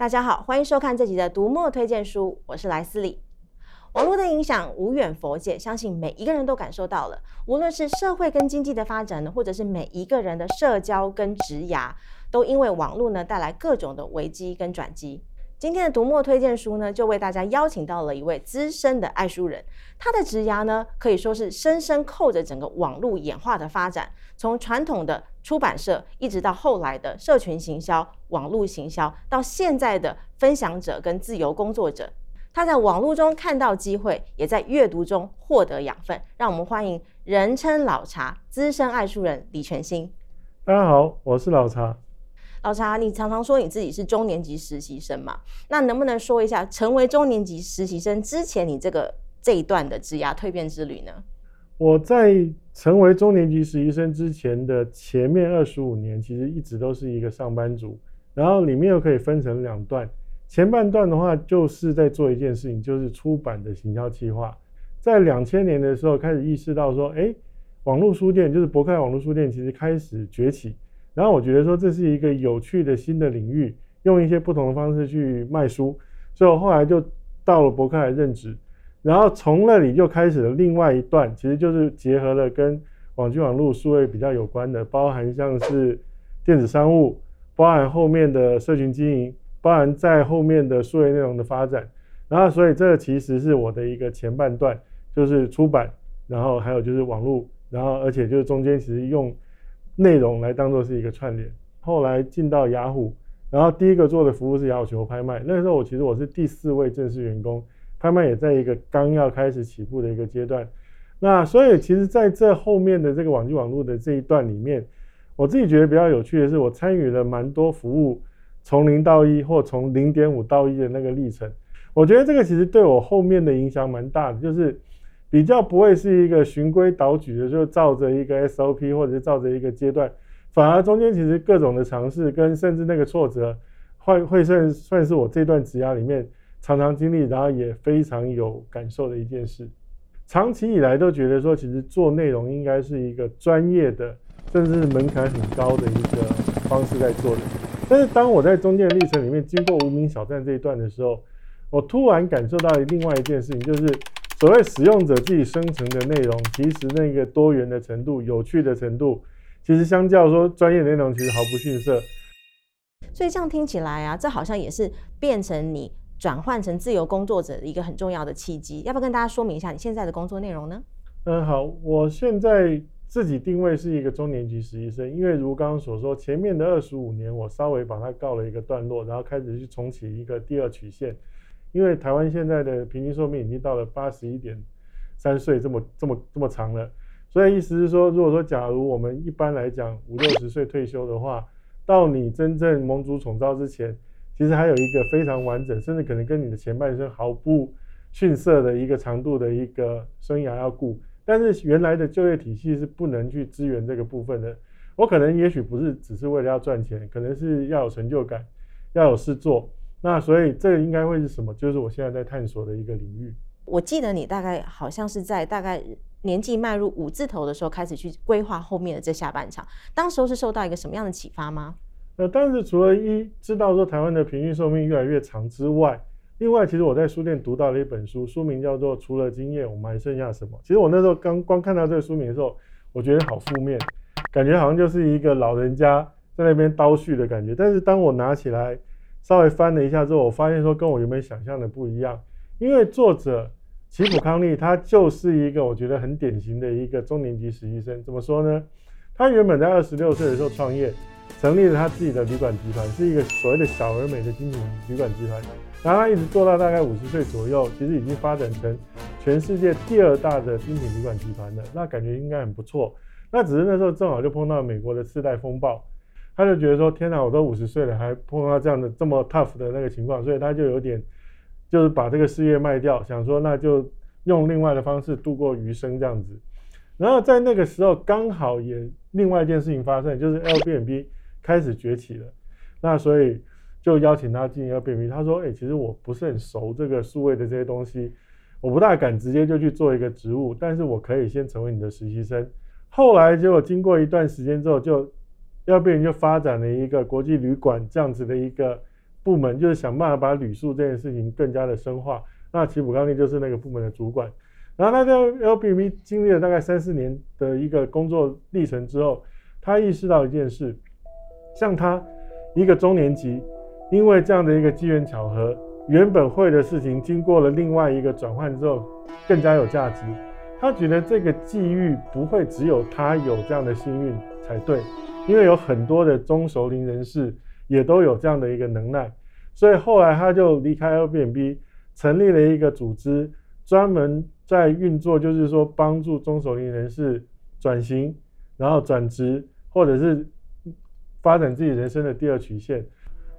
大家好，欢迎收看这集的读墨推荐书，我是莱斯里。网络的影响无远佛界，相信每一个人都感受到了。无论是社会跟经济的发展呢，或者是每一个人的社交跟职涯，都因为网络呢带来各种的危机跟转机。今天的读墨推荐书呢，就为大家邀请到了一位资深的爱书人，他的职涯呢可以说是深深扣着整个网络演化的发展，从传统的出版社，一直到后来的社群行销、网络行销，到现在的分享者跟自由工作者。他在网络中看到机会，也在阅读中获得养分。让我们欢迎人称老茶、资深爱书人李全兴。大家好，我是老茶。老茶，你常常说你自己是中年级实习生嘛？那能不能说一下，成为中年级实习生之前，你这个这一段的职涯蜕变之旅呢？我在成为中年级实习生之前的前面二十五年，其实一直都是一个上班族。然后里面又可以分成两段，前半段的话就是在做一件事情，就是出版的行销计划。在两千年的时候开始意识到说，哎，网络书店就是博客网络书店，其实开始崛起。然后我觉得说，这是一个有趣的新的领域，用一些不同的方式去卖书，所以我后来就到了博客来任职，然后从那里就开始了另外一段，其实就是结合了跟网际网络数位比较有关的，包含像是电子商务，包含后面的社群经营，包含在后面的数位内容的发展，然后所以这个其实是我的一个前半段，就是出版，然后还有就是网络，然后而且就是中间其实用。内容来当做是一个串联，后来进到雅虎，然后第一个做的服务是雅虎球拍卖。那时候我其实我是第四位正式员工，拍卖也在一个刚要开始起步的一个阶段。那所以其实在这后面的这个网际网络的这一段里面，我自己觉得比较有趣的是，我参与了蛮多服务从零到一或从零点五到一的那个历程。我觉得这个其实对我后面的影响蛮大的，就是。比较不会是一个循规蹈矩的，就照着一个 SOP 或者是照着一个阶段，反而中间其实各种的尝试跟甚至那个挫折，会会算算是我这段职涯里面常常经历，然后也非常有感受的一件事。长期以来都觉得说，其实做内容应该是一个专业的，甚至是门槛很高的一个方式在做的。但是当我在中间的历程里面经过无名小站这一段的时候，我突然感受到另外一件事情，就是。所谓使用者自己生成的内容，其实那个多元的程度、有趣的程度，其实相较说专业内容，其实毫不逊色。所以这样听起来啊，这好像也是变成你转换成自由工作者的一个很重要的契机。要不要跟大家说明一下你现在的工作内容呢？嗯，好，我现在自己定位是一个中年级实习生，因为如刚刚所说，前面的二十五年我稍微把它告了一个段落，然后开始去重启一个第二曲线。因为台湾现在的平均寿命已经到了八十一点三岁，这么这么这么长了，所以意思是说，如果说假如我们一般来讲五六十岁退休的话，到你真正蒙主宠召之前，其实还有一个非常完整，甚至可能跟你的前半生毫不逊色的一个长度的一个生涯要顾。但是原来的就业体系是不能去支援这个部分的。我可能也许不是只是为了要赚钱，可能是要有成就感，要有事做。那所以这个应该会是什么？就是我现在在探索的一个领域。我记得你大概好像是在大概年纪迈入五字头的时候开始去规划后面的这下半场。当时候是受到一个什么样的启发吗？那当时除了一知道说台湾的平均寿命越来越长之外，另外其实我在书店读到了一本书，书名叫做《除了经验，我们还剩下什么》。其实我那时候刚光看到这个书名的时候，我觉得好负面，感觉好像就是一个老人家在那边叨絮的感觉。但是当我拿起来。稍微翻了一下之后，我发现说跟我原本想象的不一样，因为作者奇普康利他就是一个我觉得很典型的一个中年级实习生。怎么说呢？他原本在二十六岁的时候创业，成立了他自己的旅馆集团，是一个所谓的小而美的精品旅馆集团。然后他一直做到大概五十岁左右，其实已经发展成全世界第二大的精品旅馆集团了。那感觉应该很不错。那只是那时候正好就碰到美国的次贷风暴。他就觉得说：“天哪，我都五十岁了，还碰到这样的这么 tough 的那个情况，所以他就有点，就是把这个事业卖掉，想说那就用另外的方式度过余生这样子。然后在那个时候，刚好也另外一件事情发生，就是 Airbnb 开始崛起了。那所以就邀请他进 Airbnb。他说：‘哎，其实我不是很熟这个数位的这些东西，我不大敢直接就去做一个职务，但是我可以先成为你的实习生。’后来结果经过一段时间之后，就 Airbnb 就发展了一个国际旅馆这样子的一个部门就是想办法把旅宿这件事情更加的深化。那齐普刚尼就是那个部门的主管。然后他在 Airbnb 经历了大概三四年的一个工作历程之后，他意识到一件事，像他一个中年级，因为这样的一个机缘巧合，原本会的事情经过了另外一个转换之后，更加有价值。他觉得这个际遇不会只有他有这样的幸运才对，因为有很多的中熟龄人士也都有这样的一个能耐，所以后来他就离开 Airbnb，成立了一个组织，专门在运作，就是说帮助中熟龄人士转型，然后转职，或者是发展自己人生的第二曲线。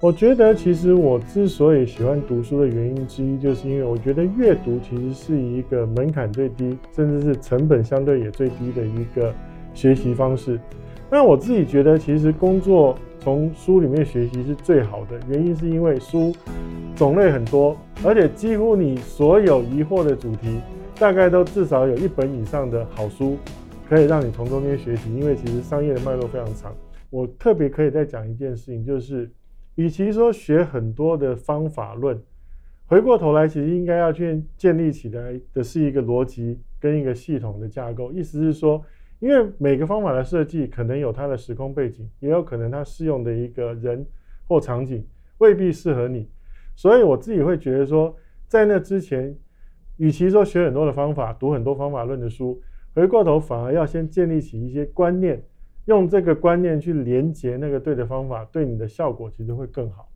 我觉得，其实我之所以喜欢读书的原因之一，就是因为我觉得阅读其实是一个门槛最低，甚至是成本相对也最低的一个学习方式。那我自己觉得，其实工作从书里面学习是最好的，原因是因为书种类很多，而且几乎你所有疑惑的主题，大概都至少有一本以上的好书可以让你从中间学习。因为其实商业的脉络非常长。我特别可以再讲一件事情，就是。与其说学很多的方法论，回过头来，其实应该要去建立起来的是一个逻辑跟一个系统的架构。意思是说，因为每个方法的设计可能有它的时空背景，也有可能它适用的一个人或场景未必适合你。所以我自己会觉得说，在那之前，与其说学很多的方法，读很多方法论的书，回过头反而要先建立起一些观念。用这个观念去连接那个对的方法，对你的效果其实会更好。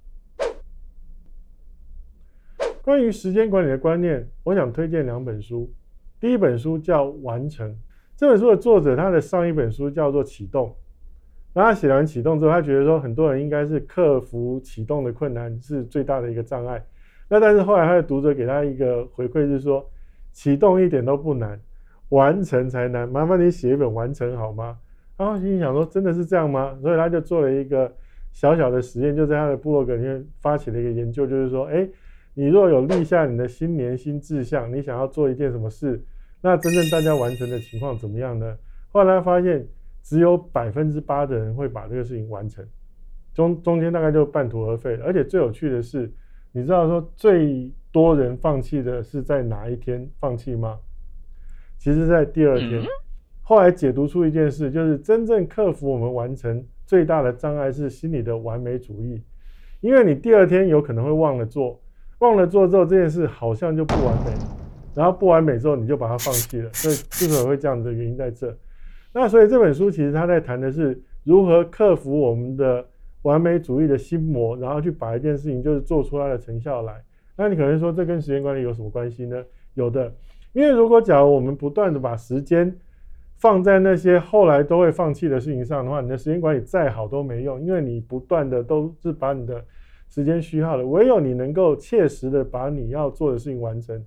关于时间管理的观念，我想推荐两本书。第一本书叫《完成》，这本书的作者他的上一本书叫做《启动》。然后他写完《启动》之后，他觉得说很多人应该是克服启动的困难是最大的一个障碍。那但是后来他的读者给他一个回馈是说，启动一点都不难，完成才难。麻烦你写一本《完成》好吗？然后心想说，真的是这样吗？所以他就做了一个小小的实验，就在他的部落格里面发起了一个研究，就是说，哎，你若有立下你的新年新志向，你想要做一件什么事，那真正大家完成的情况怎么样呢？后来发现，只有百分之八的人会把这个事情完成，中中间大概就半途而废。而且最有趣的是，你知道说最多人放弃的是在哪一天放弃吗？其实，在第二天。后来解读出一件事，就是真正克服我们完成最大的障碍是心理的完美主义，因为你第二天有可能会忘了做，忘了做之后这件事好像就不完美，然后不完美之后你就把它放弃了，所以之所以会这样子的原因在这。那所以这本书其实他在谈的是如何克服我们的完美主义的心魔，然后去把一件事情就是做出它的成效来。那你可能说这跟时间管理有什么关系呢？有的，因为如果假如我们不断的把时间放在那些后来都会放弃的事情上的话，你的时间管理再好都没用，因为你不断的都是把你的时间虚耗了。唯有你能够切实的把你要做的事情完成，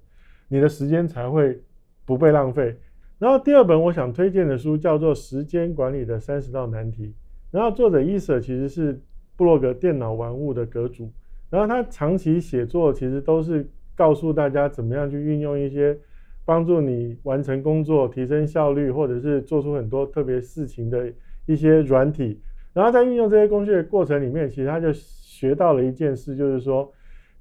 你的时间才会不被浪费。然后第二本我想推荐的书叫做《时间管理的三十道难题》，然后作者伊瑟其实是布洛格电脑玩物的阁主，然后他长期写作其实都是告诉大家怎么样去运用一些。帮助你完成工作、提升效率，或者是做出很多特别事情的一些软体。然后在运用这些工具的过程里面，其实他就学到了一件事，就是说，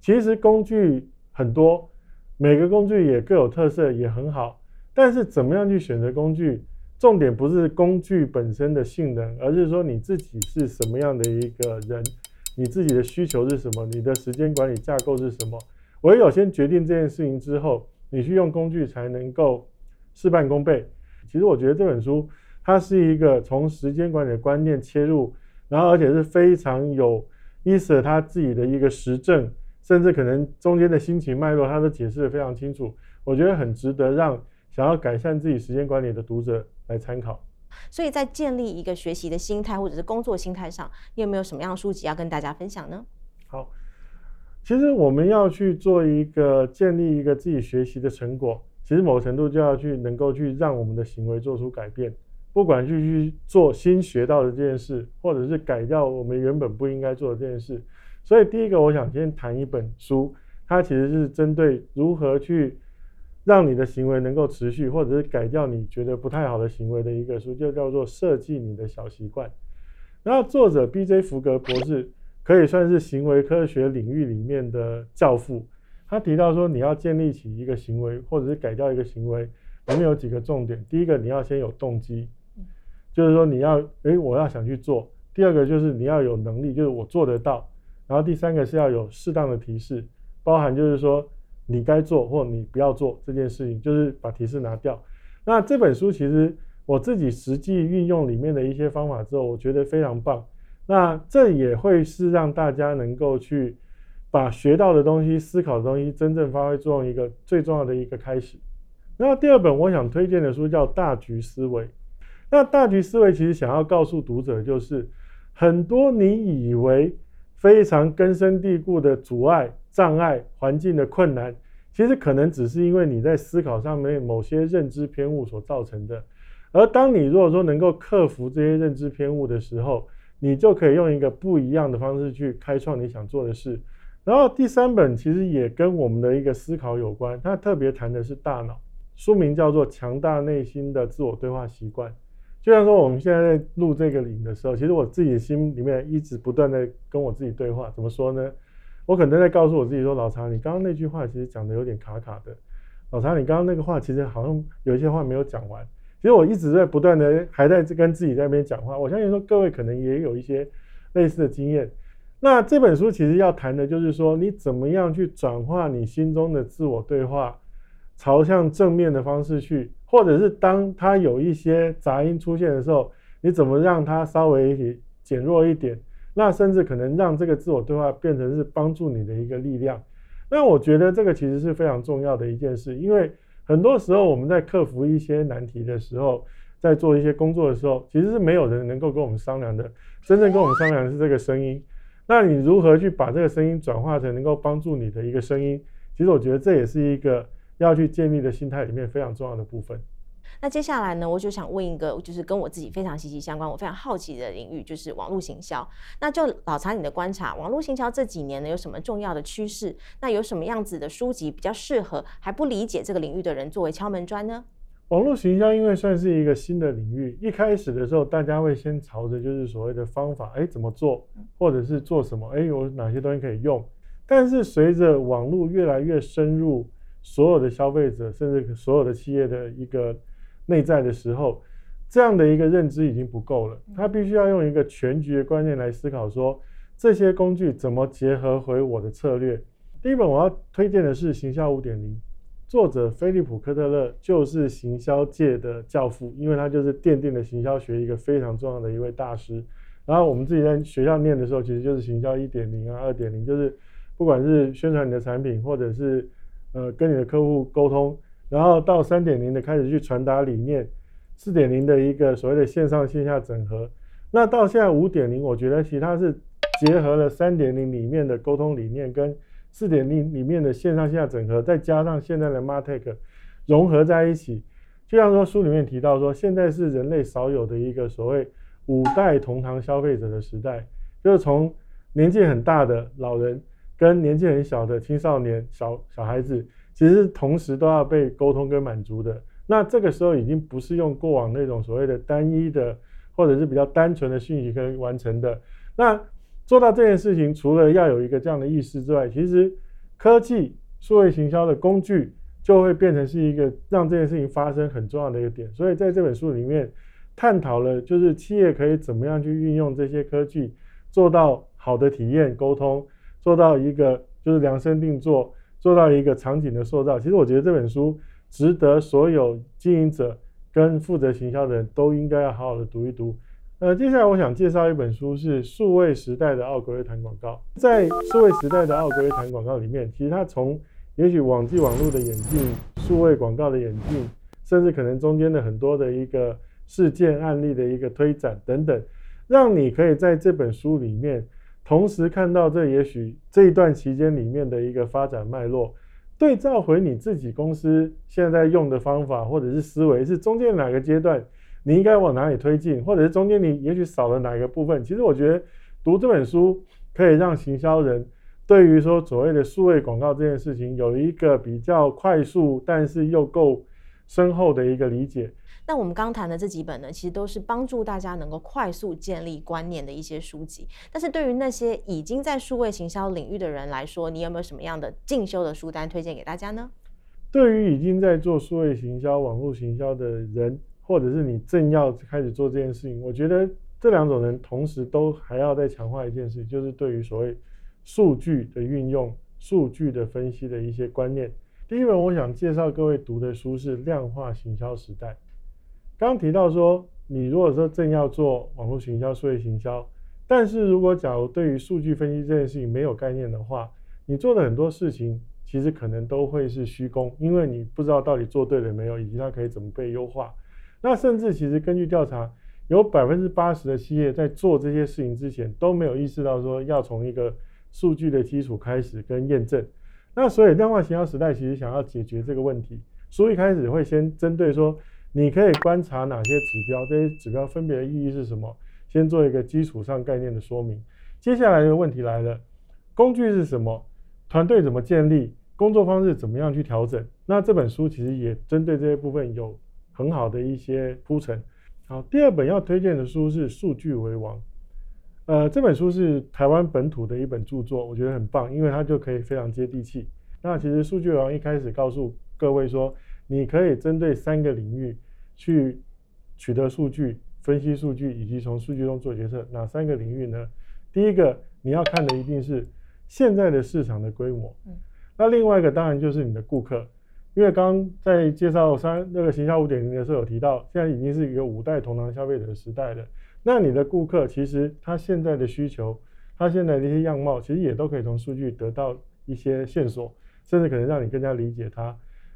其实工具很多，每个工具也各有特色，也很好。但是怎么样去选择工具，重点不是工具本身的性能，而是说你自己是什么样的一个人，你自己的需求是什么，你的时间管理架构是什么。唯有先决定这件事情之后。你去用工具才能够事半功倍。其实我觉得这本书它是一个从时间管理的观念切入，然后而且是非常有意思的，他自己的一个实证，甚至可能中间的心情脉络，他都解释得非常清楚。我觉得很值得让想要改善自己时间管理的读者来参考。所以在建立一个学习的心态或者是工作心态上，你有没有什么样的书籍要跟大家分享呢？好。其实我们要去做一个建立一个自己学习的成果，其实某程度就要去能够去让我们的行为做出改变，不管去去做新学到的这件事，或者是改掉我们原本不应该做的这件事。所以第一个，我想先谈一本书，它其实是针对如何去让你的行为能够持续，或者是改掉你觉得不太好的行为的一个书，就叫做《设计你的小习惯》。然后作者 B.J. 福格博士。可以算是行为科学领域里面的教父。他提到说，你要建立起一个行为，或者是改掉一个行为，里面有几个重点。第一个，你要先有动机，就是说你要，诶，我要想去做。第二个就是你要有能力，就是我做得到。然后第三个是要有适当的提示，包含就是说你该做或你不要做这件事情，就是把提示拿掉。那这本书其实我自己实际运用里面的一些方法之后，我觉得非常棒。那这也会是让大家能够去把学到的东西、思考的东西真正发挥作用一个最重要的一个开始。那第二本我想推荐的书叫《大局思维》。那《大局思维》其实想要告诉读者，就是很多你以为非常根深蒂固的阻碍、障碍、环境的困难，其实可能只是因为你在思考上面某些认知偏误所造成的。而当你如果说能够克服这些认知偏误的时候，你就可以用一个不一样的方式去开创你想做的事。然后第三本其实也跟我们的一个思考有关，它特别谈的是大脑，书名叫做《强大内心的自我对话习惯》。就像说我们现在在录这个影的时候，其实我自己心里面一直不断的跟我自己对话，怎么说呢？我可能在告诉我自己说：“老常，你刚刚那句话其实讲的有点卡卡的。”老常，你刚刚那个话其实好像有一些话没有讲完。其实我一直在不断的还在跟自己在那边讲话。我相信说各位可能也有一些类似的经验。那这本书其实要谈的就是说，你怎么样去转化你心中的自我对话，朝向正面的方式去，或者是当它有一些杂音出现的时候，你怎么让它稍微减弱一点？那甚至可能让这个自我对话变成是帮助你的一个力量。那我觉得这个其实是非常重要的一件事，因为。很多时候，我们在克服一些难题的时候，在做一些工作的时候，其实是没有人能够跟我们商量的。真正跟我们商量的是这个声音。那你如何去把这个声音转化成能够帮助你的一个声音？其实我觉得这也是一个要去建立的心态里面非常重要的部分。那接下来呢，我就想问一个，就是跟我自己非常息息相关，我非常好奇的领域，就是网络行销。那就老查你的观察，网络行销这几年呢，有什么重要的趋势？那有什么样子的书籍比较适合还不理解这个领域的人作为敲门砖呢？网络行销因为算是一个新的领域，一开始的时候，大家会先朝着就是所谓的方法，哎，怎么做，或者是做什么，哎，有哪些东西可以用。但是随着网络越来越深入所有的消费者，甚至所有的企业的一个。内在的时候，这样的一个认知已经不够了。他必须要用一个全局的观念来思考，说这些工具怎么结合回我的策略。第一本我要推荐的是《行销五点零》，作者菲利普·科特勒就是行销界的教父，因为他就是奠定了行销学一个非常重要的一位大师。然后我们自己在学校念的时候，其实就是行销一点零啊、二点零，就是不管是宣传你的产品，或者是呃跟你的客户沟通。然后到三点零的开始去传达理念，四点零的一个所谓的线上线下整合，那到现在五点零，我觉得其他是结合了三点零里面的沟通理念跟四点零里面的线上线下整合，再加上现在的 MarTech 融合在一起，就像说书里面提到说，现在是人类少有的一个所谓五代同堂消费者的时代，就是从年纪很大的老人跟年纪很小的青少年小小孩子。其实同时都要被沟通跟满足的，那这个时候已经不是用过往那种所谓的单一的或者是比较单纯的讯息可以完成的。那做到这件事情，除了要有一个这样的意识之外，其实科技数位行销的工具就会变成是一个让这件事情发生很重要的一个点。所以在这本书里面探讨了，就是企业可以怎么样去运用这些科技，做到好的体验沟通，做到一个就是量身定做。做到一个场景的塑造，其实我觉得这本书值得所有经营者跟负责行销的人都应该要好好的读一读。呃，接下来我想介绍一本书是《数位时代的奥格威谈广告》。在《数位时代的奥格威谈广告》里面，其实它从也许网际网络的演进、数位广告的演进，甚至可能中间的很多的一个事件案例的一个推展等等，让你可以在这本书里面。同时看到这也许这一段期间里面的一个发展脉络，对照回你自己公司现在用的方法或者是思维，是中间哪个阶段你应该往哪里推进，或者是中间你也许少了哪一个部分。其实我觉得读这本书可以让行销人对于说所谓的数位广告这件事情有一个比较快速，但是又够深厚的一个理解。那我们刚谈的这几本呢，其实都是帮助大家能够快速建立观念的一些书籍。但是对于那些已经在数位行销领域的人来说，你有没有什么样的进修的书单推荐给大家呢？对于已经在做数位行销、网络行销的人，或者是你正要开始做这件事情，我觉得这两种人同时都还要再强化一件事，就是对于所谓数据的运用、数据的分析的一些观念。第一本我想介绍各位读的书是《量化行销时代》。刚提到说，你如果说正要做网络行销、数位行销，但是如果假如对于数据分析这件事情没有概念的话，你做的很多事情其实可能都会是虚功，因为你不知道到底做对了没有，以及它可以怎么被优化。那甚至其实根据调查，有百分之八十的企业在做这些事情之前都没有意识到说要从一个数据的基础开始跟验证。那所以量化行销时代其实想要解决这个问题，书一开始会先针对说。你可以观察哪些指标？这些指标分别的意义是什么？先做一个基础上概念的说明。接下来的问题来了：工具是什么？团队怎么建立？工作方式怎么样去调整？那这本书其实也针对这些部分有很好的一些铺陈。好，第二本要推荐的书是《数据为王》。呃，这本书是台湾本土的一本著作，我觉得很棒，因为它就可以非常接地气。那其实《数据王》一开始告诉各位说。你可以针对三个领域去取得数据、分析数据，以及从数据中做决策。哪三个领域呢？第一个你要看的一定是现在的市场的规模。嗯那另外一个当然就是你的顾客，因为刚刚在介绍三那个行销五点零的时候有提到，现在已经是一个五代同堂消费者的时代了。那你的顾客其实他现在的需求，他现在的一些样貌，其实也都可以从数据得到一些线索，甚至可能让你更加理解他。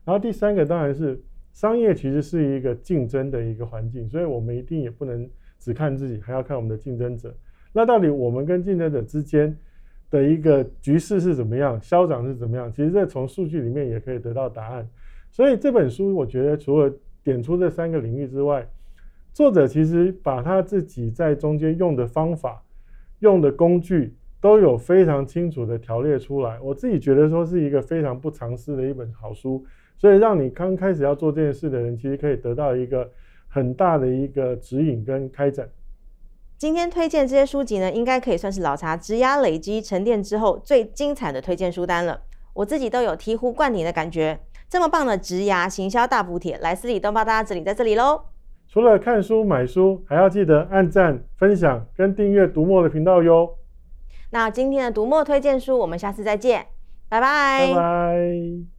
然后第三个当然是商业，其实是一个竞争的一个环境，所以我们一定也不能只看自己，还要看我们的竞争者。那到底我们跟竞争者之间的一个局势是怎么样，消长是怎么样？其实这从数据里面也可以得到答案。所以这本书我觉得除了点出这三个领域之外，作者其实把他自己在中间用的方法、用的工具。都有非常清楚的条列出来，我自己觉得说是一个非常不藏私的一本好书，所以让你刚开始要做这件事的人，其实可以得到一个很大的一个指引跟开展。今天推荐这些书籍呢，应该可以算是老查职涯累积沉淀之后最精彩的推荐书单了。我自己都有醍醐灌顶的感觉，这么棒的职涯行销大补帖，莱斯里东帮大家整理在这里喽。除了看书买书，还要记得按赞、分享跟订阅读墨的频道哟。那今天的读墨推荐书，我们下次再见，拜拜。拜拜。